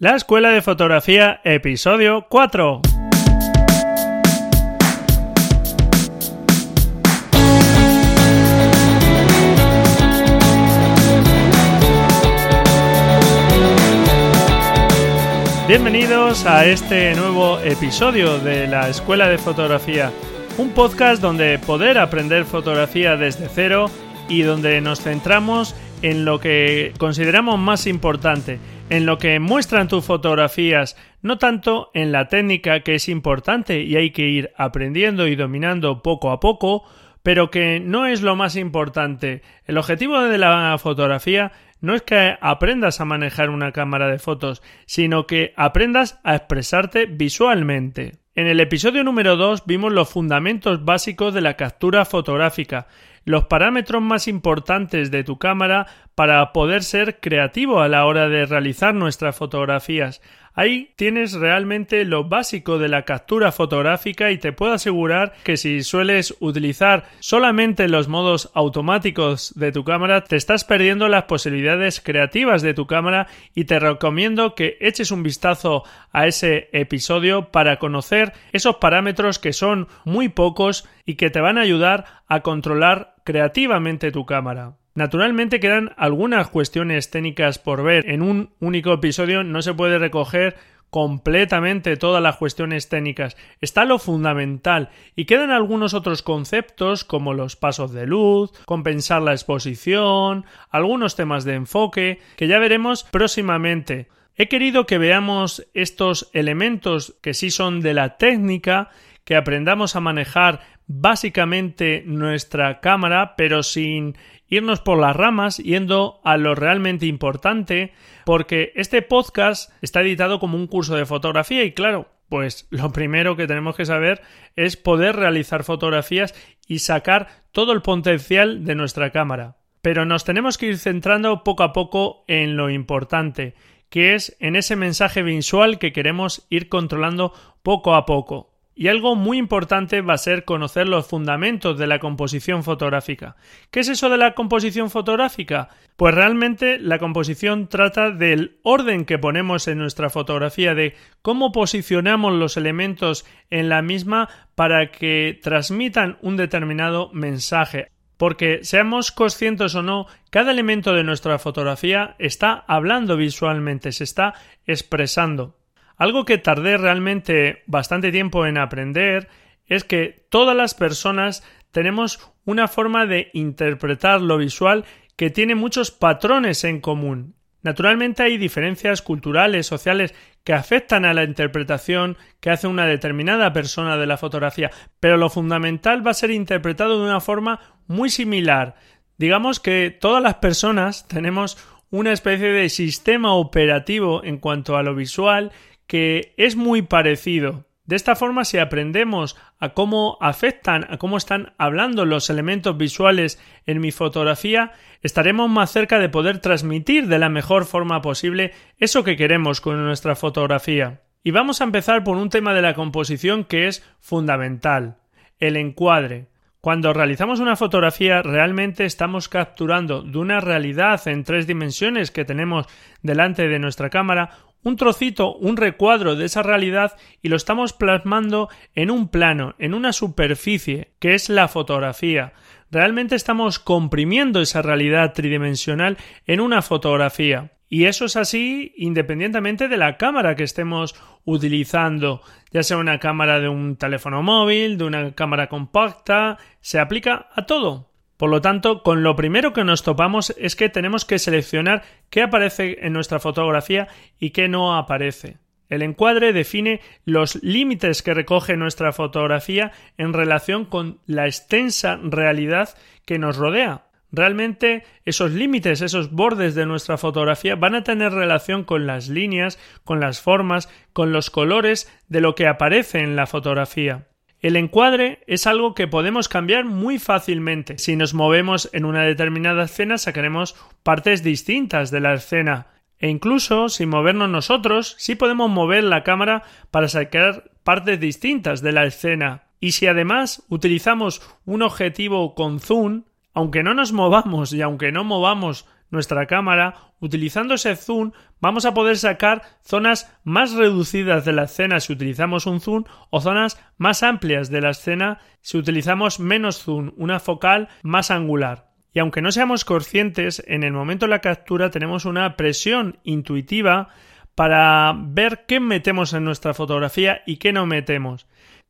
La Escuela de Fotografía, episodio 4. Bienvenidos a este nuevo episodio de la Escuela de Fotografía, un podcast donde poder aprender fotografía desde cero y donde nos centramos en lo que consideramos más importante, en lo que muestran tus fotografías, no tanto en la técnica que es importante y hay que ir aprendiendo y dominando poco a poco, pero que no es lo más importante. El objetivo de la fotografía no es que aprendas a manejar una cámara de fotos, sino que aprendas a expresarte visualmente. En el episodio número 2 vimos los fundamentos básicos de la captura fotográfica, los parámetros más importantes de tu cámara para poder ser creativo a la hora de realizar nuestras fotografías. Ahí tienes realmente lo básico de la captura fotográfica y te puedo asegurar que si sueles utilizar solamente los modos automáticos de tu cámara te estás perdiendo las posibilidades creativas de tu cámara y te recomiendo que eches un vistazo a ese episodio para conocer esos parámetros que son muy pocos y que te van a ayudar a controlar creativamente tu cámara. Naturalmente quedan algunas cuestiones técnicas por ver. En un único episodio no se puede recoger completamente todas las cuestiones técnicas. Está lo fundamental y quedan algunos otros conceptos como los pasos de luz, compensar la exposición, algunos temas de enfoque que ya veremos próximamente. He querido que veamos estos elementos que sí son de la técnica, que aprendamos a manejar básicamente nuestra cámara, pero sin irnos por las ramas, yendo a lo realmente importante, porque este podcast está editado como un curso de fotografía y claro, pues lo primero que tenemos que saber es poder realizar fotografías y sacar todo el potencial de nuestra cámara. Pero nos tenemos que ir centrando poco a poco en lo importante, que es en ese mensaje visual que queremos ir controlando poco a poco. Y algo muy importante va a ser conocer los fundamentos de la composición fotográfica. ¿Qué es eso de la composición fotográfica? Pues realmente la composición trata del orden que ponemos en nuestra fotografía, de cómo posicionamos los elementos en la misma para que transmitan un determinado mensaje. Porque seamos conscientes o no, cada elemento de nuestra fotografía está hablando visualmente, se está expresando. Algo que tardé realmente bastante tiempo en aprender es que todas las personas tenemos una forma de interpretar lo visual que tiene muchos patrones en común. Naturalmente hay diferencias culturales, sociales, que afectan a la interpretación que hace una determinada persona de la fotografía, pero lo fundamental va a ser interpretado de una forma muy similar. Digamos que todas las personas tenemos una especie de sistema operativo en cuanto a lo visual que es muy parecido. De esta forma, si aprendemos a cómo afectan, a cómo están hablando los elementos visuales en mi fotografía, estaremos más cerca de poder transmitir de la mejor forma posible eso que queremos con nuestra fotografía. Y vamos a empezar por un tema de la composición que es fundamental, el encuadre. Cuando realizamos una fotografía realmente estamos capturando de una realidad en tres dimensiones que tenemos delante de nuestra cámara un trocito, un recuadro de esa realidad y lo estamos plasmando en un plano, en una superficie, que es la fotografía. Realmente estamos comprimiendo esa realidad tridimensional en una fotografía. Y eso es así independientemente de la cámara que estemos utilizando, ya sea una cámara de un teléfono móvil, de una cámara compacta, se aplica a todo. Por lo tanto, con lo primero que nos topamos es que tenemos que seleccionar qué aparece en nuestra fotografía y qué no aparece. El encuadre define los límites que recoge nuestra fotografía en relación con la extensa realidad que nos rodea. Realmente esos límites, esos bordes de nuestra fotografía van a tener relación con las líneas, con las formas, con los colores de lo que aparece en la fotografía. El encuadre es algo que podemos cambiar muy fácilmente. Si nos movemos en una determinada escena, sacaremos partes distintas de la escena. E incluso, sin movernos nosotros, sí podemos mover la cámara para sacar partes distintas de la escena. Y si además utilizamos un objetivo con zoom, aunque no nos movamos y aunque no movamos nuestra cámara, utilizando ese zoom vamos a poder sacar zonas más reducidas de la escena si utilizamos un zoom o zonas más amplias de la escena si utilizamos menos zoom, una focal más angular. Y aunque no seamos conscientes, en el momento de la captura tenemos una presión intuitiva para ver qué metemos en nuestra fotografía y qué no metemos.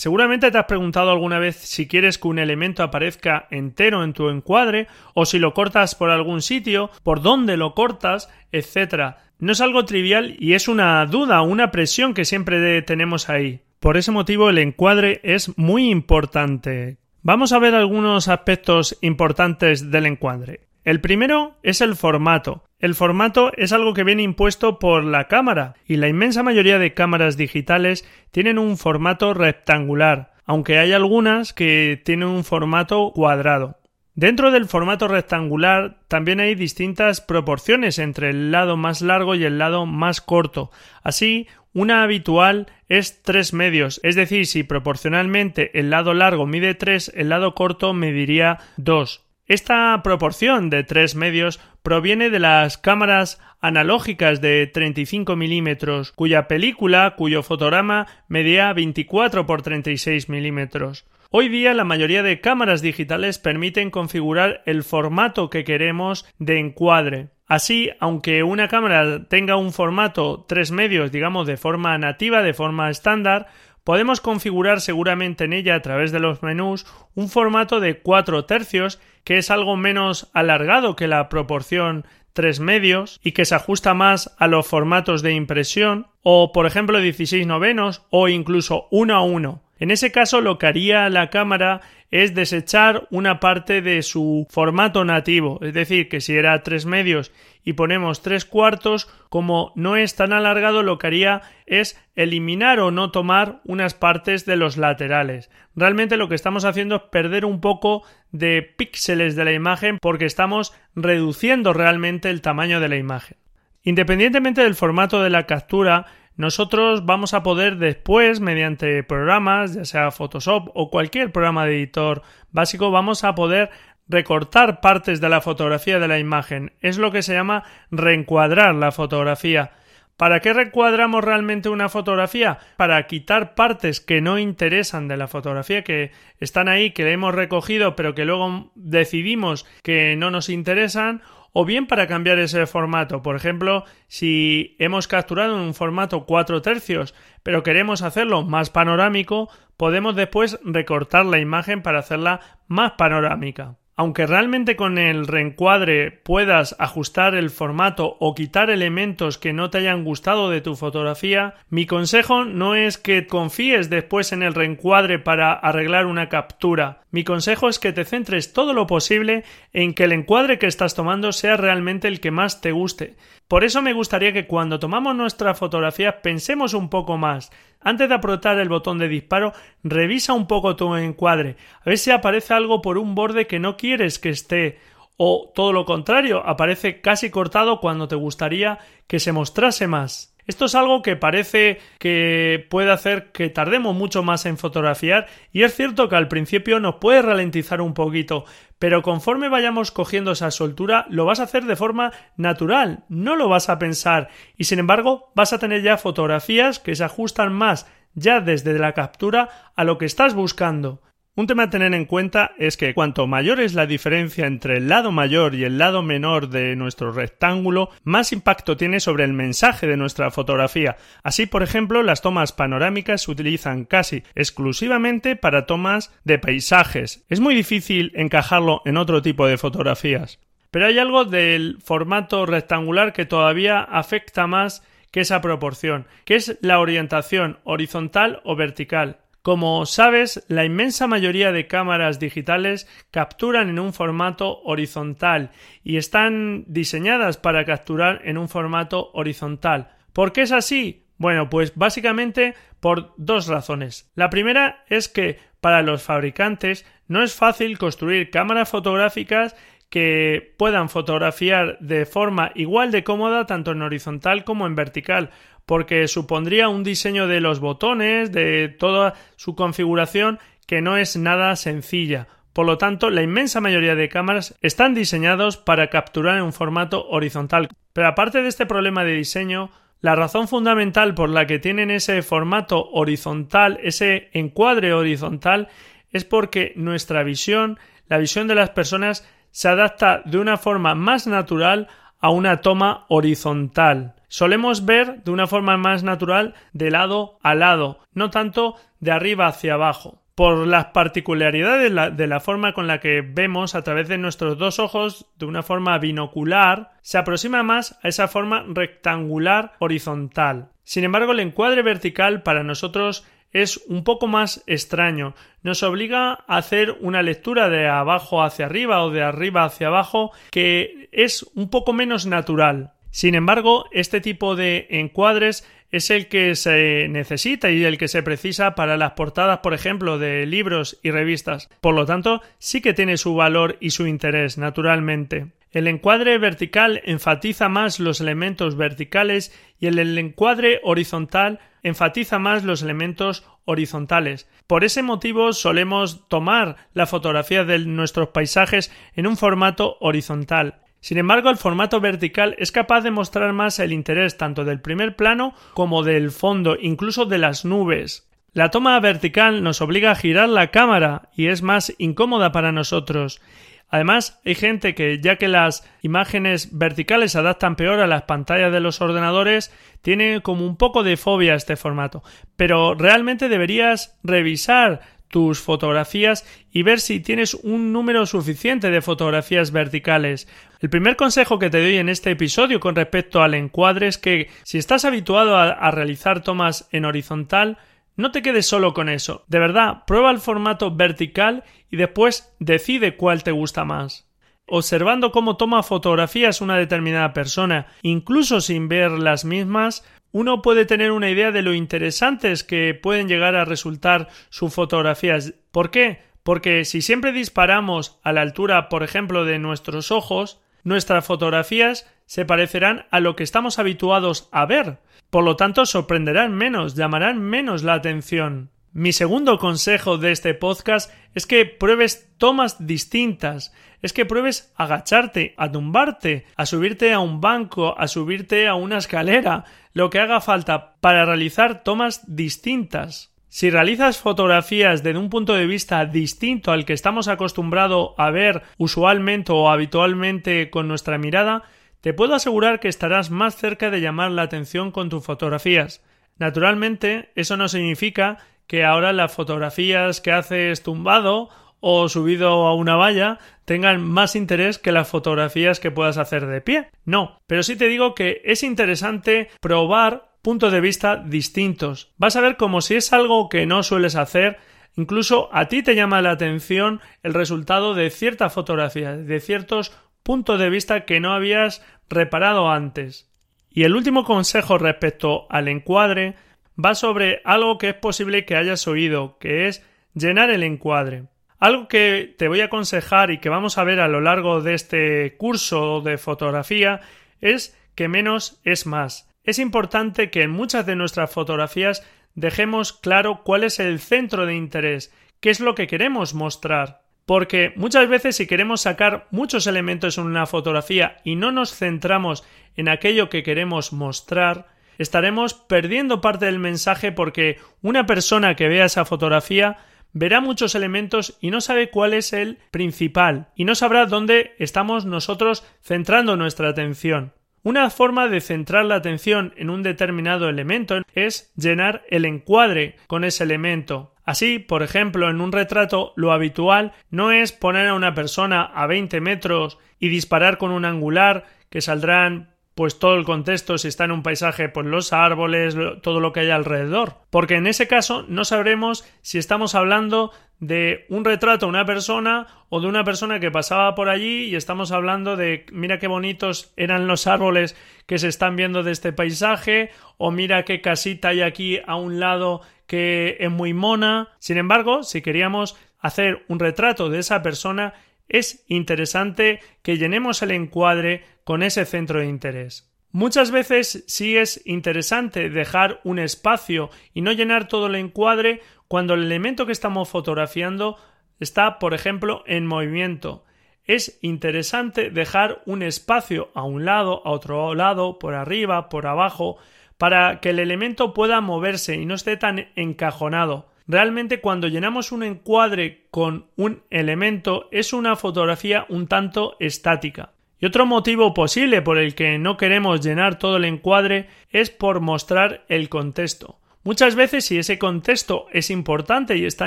Seguramente te has preguntado alguna vez si quieres que un elemento aparezca entero en tu encuadre o si lo cortas por algún sitio, por dónde lo cortas, etc. No es algo trivial y es una duda, una presión que siempre tenemos ahí. Por ese motivo el encuadre es muy importante. Vamos a ver algunos aspectos importantes del encuadre. El primero es el formato. El formato es algo que viene impuesto por la cámara y la inmensa mayoría de cámaras digitales tienen un formato rectangular, aunque hay algunas que tienen un formato cuadrado. Dentro del formato rectangular también hay distintas proporciones entre el lado más largo y el lado más corto. Así, una habitual es 3 medios, es decir, si proporcionalmente el lado largo mide 3, el lado corto mediría 2. Esta proporción de 3 medios proviene de las cámaras analógicas de 35 milímetros, cuya película, cuyo fotograma medía 24 por 36 milímetros. Hoy día la mayoría de cámaras digitales permiten configurar el formato que queremos de encuadre. Así, aunque una cámara tenga un formato 3 medios, digamos, de forma nativa, de forma estándar, podemos configurar seguramente en ella a través de los menús un formato de 4 tercios que es algo menos alargado que la proporción 3 medios y que se ajusta más a los formatos de impresión o por ejemplo 16 novenos o incluso 1 a 1 en ese caso lo que haría la cámara es desechar una parte de su formato nativo, es decir, que si era tres medios y ponemos tres cuartos, como no es tan alargado, lo que haría es eliminar o no tomar unas partes de los laterales. Realmente lo que estamos haciendo es perder un poco de píxeles de la imagen porque estamos reduciendo realmente el tamaño de la imagen. Independientemente del formato de la captura, nosotros vamos a poder después, mediante programas, ya sea Photoshop o cualquier programa de editor básico, vamos a poder recortar partes de la fotografía de la imagen. Es lo que se llama reencuadrar la fotografía. ¿Para qué recuadramos realmente una fotografía? Para quitar partes que no interesan de la fotografía, que están ahí, que le hemos recogido, pero que luego decidimos que no nos interesan, o bien para cambiar ese formato. Por ejemplo, si hemos capturado en un formato 4 tercios, pero queremos hacerlo más panorámico, podemos después recortar la imagen para hacerla más panorámica. Aunque realmente con el reencuadre puedas ajustar el formato o quitar elementos que no te hayan gustado de tu fotografía, mi consejo no es que confíes después en el reencuadre para arreglar una captura. Mi consejo es que te centres todo lo posible en que el encuadre que estás tomando sea realmente el que más te guste. Por eso me gustaría que cuando tomamos nuestra fotografía pensemos un poco más. Antes de apretar el botón de disparo, revisa un poco tu encuadre, a ver si aparece algo por un borde que no quieres que esté, o todo lo contrario, aparece casi cortado cuando te gustaría que se mostrase más. Esto es algo que parece que puede hacer que tardemos mucho más en fotografiar y es cierto que al principio nos puede ralentizar un poquito, pero conforme vayamos cogiendo esa soltura lo vas a hacer de forma natural, no lo vas a pensar y sin embargo vas a tener ya fotografías que se ajustan más ya desde la captura a lo que estás buscando. Un tema a tener en cuenta es que cuanto mayor es la diferencia entre el lado mayor y el lado menor de nuestro rectángulo, más impacto tiene sobre el mensaje de nuestra fotografía. Así, por ejemplo, las tomas panorámicas se utilizan casi exclusivamente para tomas de paisajes. Es muy difícil encajarlo en otro tipo de fotografías. Pero hay algo del formato rectangular que todavía afecta más que esa proporción, que es la orientación horizontal o vertical. Como sabes, la inmensa mayoría de cámaras digitales capturan en un formato horizontal y están diseñadas para capturar en un formato horizontal. ¿Por qué es así? Bueno, pues básicamente por dos razones. La primera es que para los fabricantes no es fácil construir cámaras fotográficas que puedan fotografiar de forma igual de cómoda tanto en horizontal como en vertical, porque supondría un diseño de los botones, de toda su configuración que no es nada sencilla. Por lo tanto, la inmensa mayoría de cámaras están diseñados para capturar en un formato horizontal. Pero aparte de este problema de diseño, la razón fundamental por la que tienen ese formato horizontal, ese encuadre horizontal, es porque nuestra visión, la visión de las personas, se adapta de una forma más natural a una toma horizontal. Solemos ver de una forma más natural de lado a lado, no tanto de arriba hacia abajo por las particularidades de la, forma con la que vemos a través de nuestros dos ojos de una forma binocular, se aproxima más a esa forma rectangular horizontal. Sin embargo, el encuadre vertical para nosotros es un poco más extraño. Nos obliga a hacer una lectura de abajo hacia arriba o de arriba hacia abajo que es un poco menos natural. Sin embargo, este tipo de encuadres es el que se necesita y el que se precisa para las portadas, por ejemplo, de libros y revistas. Por lo tanto, sí que tiene su valor y su interés, naturalmente. El encuadre vertical enfatiza más los elementos verticales y el encuadre horizontal enfatiza más los elementos horizontales. Por ese motivo solemos tomar la fotografía de nuestros paisajes en un formato horizontal. Sin embargo, el formato vertical es capaz de mostrar más el interés tanto del primer plano como del fondo, incluso de las nubes. La toma vertical nos obliga a girar la cámara y es más incómoda para nosotros. Además, hay gente que, ya que las imágenes verticales se adaptan peor a las pantallas de los ordenadores, tiene como un poco de fobia este formato. Pero realmente deberías revisar tus fotografías y ver si tienes un número suficiente de fotografías verticales. El primer consejo que te doy en este episodio con respecto al encuadre es que si estás habituado a, realizar tomas en horizontal, no te quedes solo con eso. De verdad, prueba el formato vertical y después decide cuál te gusta más. Observando cómo toma fotografías una determinada persona, incluso sin ver las mismas, uno puede tener una idea de lo interesantes que pueden llegar a resultar sus fotografías. ¿Por qué? Porque si siempre disparamos a la altura, por ejemplo, de nuestros ojos, nuestras fotografías se parecerán a lo que estamos habituados a ver. Por lo tanto, sorprenderán menos, llamarán menos la atención. Mi segundo consejo de este podcast es que pruebes tomas distintas, es que pruebes agacharte, a tumbarte, a subirte a un banco, a subirte a una escalera, lo que haga falta para realizar tomas distintas. Si realizas fotografías desde un punto de vista distinto al que estamos acostumbrados a ver usualmente o habitualmente con nuestra mirada, te puedo asegurar que estarás más cerca de llamar la atención con tus fotografías. Naturalmente, eso no significa que ahora las fotografías que haces tumbado o subido a una valla tengan más interés que las fotografías que puedas hacer de pie. No, pero sí te digo que es interesante probar puntos de vista distintos. Vas a ver como si es algo que no sueles hacer, incluso a ti te llama la atención el resultado de cierta fotografía, de ciertos puntos de vista que no habías reparado antes. Y el último consejo respecto al encuadre va sobre algo que es posible que hayas oído, que es llenar el encuadre. Algo que te voy a aconsejar y que vamos a ver a lo largo de este curso de fotografía es que menos es más. Es importante que en muchas de nuestras fotografías dejemos claro cuál es el centro de interés, qué es lo que queremos mostrar. Porque muchas veces si queremos sacar muchos elementos en una fotografía y no nos centramos en aquello que queremos mostrar, estaremos perdiendo parte del mensaje porque una persona que vea esa fotografía verá muchos elementos y no sabe cuál es el principal y no sabrá dónde estamos nosotros centrando nuestra atención. Una forma de centrar la atención en un determinado elemento es llenar el encuadre con ese elemento. Así, por ejemplo, en un retrato lo habitual no es poner a una persona a 20 metros y disparar con un angular que saldrán pues todo el contexto, si está en un paisaje, pues los árboles, todo lo que hay alrededor. Porque en ese caso no sabremos si estamos hablando de un retrato de una persona o de una persona que pasaba por allí y estamos hablando de mira qué bonitos eran los árboles que se están viendo de este paisaje o mira qué casita hay aquí a un lado que es muy mona. Sin embargo, si queríamos hacer un retrato de esa persona es interesante que llenemos el encuadre con ese centro de interés. Muchas veces sí es interesante dejar un espacio y no llenar todo el encuadre cuando el elemento que estamos fotografiando está, por ejemplo, en movimiento. Es interesante dejar un espacio a un lado, a otro lado, por arriba, por abajo, para que el elemento pueda moverse y no esté tan encajonado. Realmente cuando llenamos un encuadre con un elemento es una fotografía un tanto estática. Y otro motivo posible por el que no queremos llenar todo el encuadre es por mostrar el contexto. Muchas veces si ese contexto es importante y está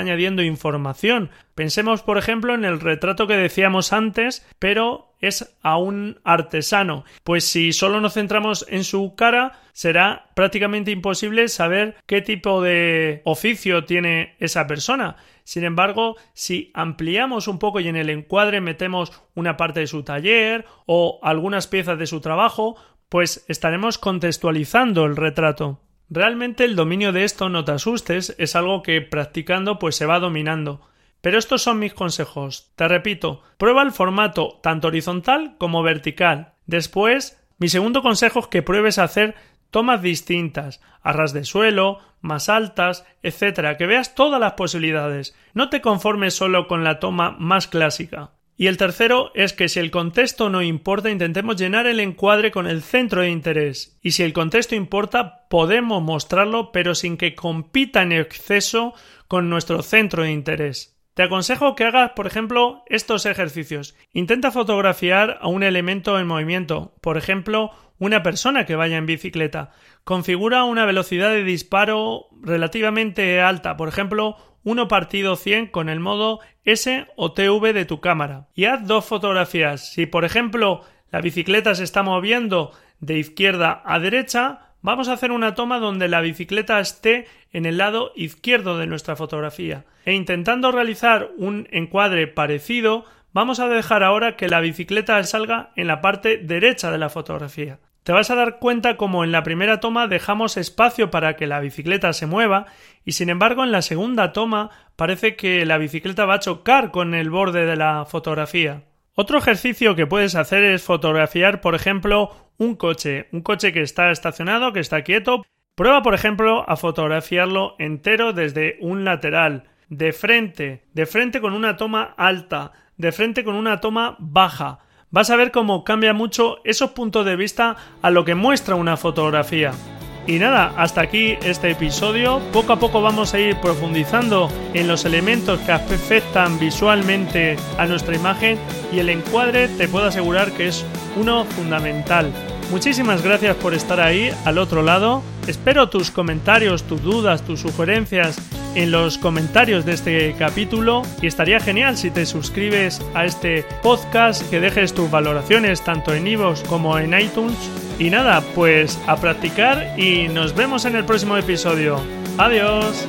añadiendo información, pensemos por ejemplo en el retrato que decíamos antes, pero es a un artesano, pues si solo nos centramos en su cara, será prácticamente imposible saber qué tipo de oficio tiene esa persona. Sin embargo, si ampliamos un poco y en el encuadre metemos una parte de su taller o algunas piezas de su trabajo, pues estaremos contextualizando el retrato. Realmente el dominio de esto, no te asustes, es algo que practicando pues se va dominando. Pero estos son mis consejos. Te repito, prueba el formato tanto horizontal como vertical. Después, mi segundo consejo es que pruebes a hacer tomas distintas, a ras de suelo, más altas, etcétera, que veas todas las posibilidades. No te conformes solo con la toma más clásica. Y el tercero es que si el contexto no importa, intentemos llenar el encuadre con el centro de interés. Y si el contexto importa, podemos mostrarlo, pero sin que compita en exceso con nuestro centro de interés. Te aconsejo que hagas, por ejemplo, estos ejercicios. Intenta fotografiar a un elemento en movimiento, por ejemplo, una persona que vaya en bicicleta. Configura una velocidad de disparo relativamente alta, por ejemplo, 1 partido 100 con el modo S o TV de tu cámara. Y haz dos fotografías. Si, por ejemplo, la bicicleta se está moviendo de izquierda a derecha, vamos a hacer una toma donde la bicicleta esté en el lado izquierdo de nuestra fotografía. E intentando realizar un encuadre parecido, vamos a dejar ahora que la bicicleta salga en la parte derecha de la fotografía te vas a dar cuenta como en la primera toma dejamos espacio para que la bicicleta se mueva y sin embargo en la segunda toma parece que la bicicleta va a chocar con el borde de la fotografía. Otro ejercicio que puedes hacer es fotografiar, por ejemplo, un coche, un coche que está estacionado, que está quieto. Prueba, por ejemplo, a fotografiarlo entero desde un lateral, de frente, de frente con una toma alta, de frente con una toma baja vas a ver cómo cambia mucho esos puntos de vista a lo que muestra una fotografía. Y nada, hasta aquí este episodio. Poco a poco vamos a ir profundizando en los elementos que afectan visualmente a nuestra imagen y el encuadre te puedo asegurar que es uno fundamental. Muchísimas gracias por estar ahí al otro lado. Espero tus comentarios, tus dudas, tus sugerencias en los comentarios de este capítulo y estaría genial si te suscribes a este podcast, que dejes tus valoraciones tanto en iVoox como en iTunes. Y nada, pues a practicar y nos vemos en el próximo episodio. Adiós.